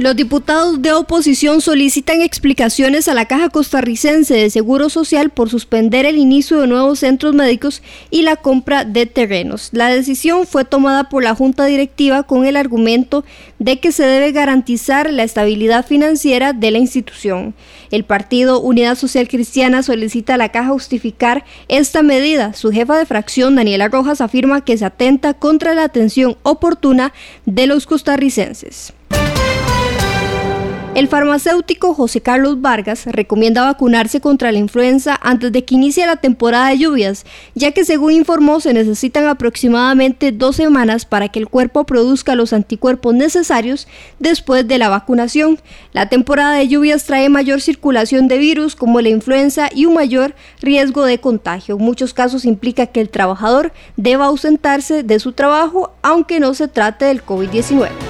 Los diputados de oposición solicitan explicaciones a la Caja Costarricense de Seguro Social por suspender el inicio de nuevos centros médicos y la compra de terrenos. La decisión fue tomada por la Junta Directiva con el argumento de que se debe garantizar la estabilidad financiera de la institución. El partido Unidad Social Cristiana solicita a la Caja justificar esta medida. Su jefa de fracción, Daniela Rojas, afirma que se atenta contra la atención oportuna de los costarricenses. El farmacéutico José Carlos Vargas recomienda vacunarse contra la influenza antes de que inicie la temporada de lluvias, ya que según informó se necesitan aproximadamente dos semanas para que el cuerpo produzca los anticuerpos necesarios después de la vacunación. La temporada de lluvias trae mayor circulación de virus como la influenza y un mayor riesgo de contagio. En muchos casos implica que el trabajador deba ausentarse de su trabajo aunque no se trate del COVID-19.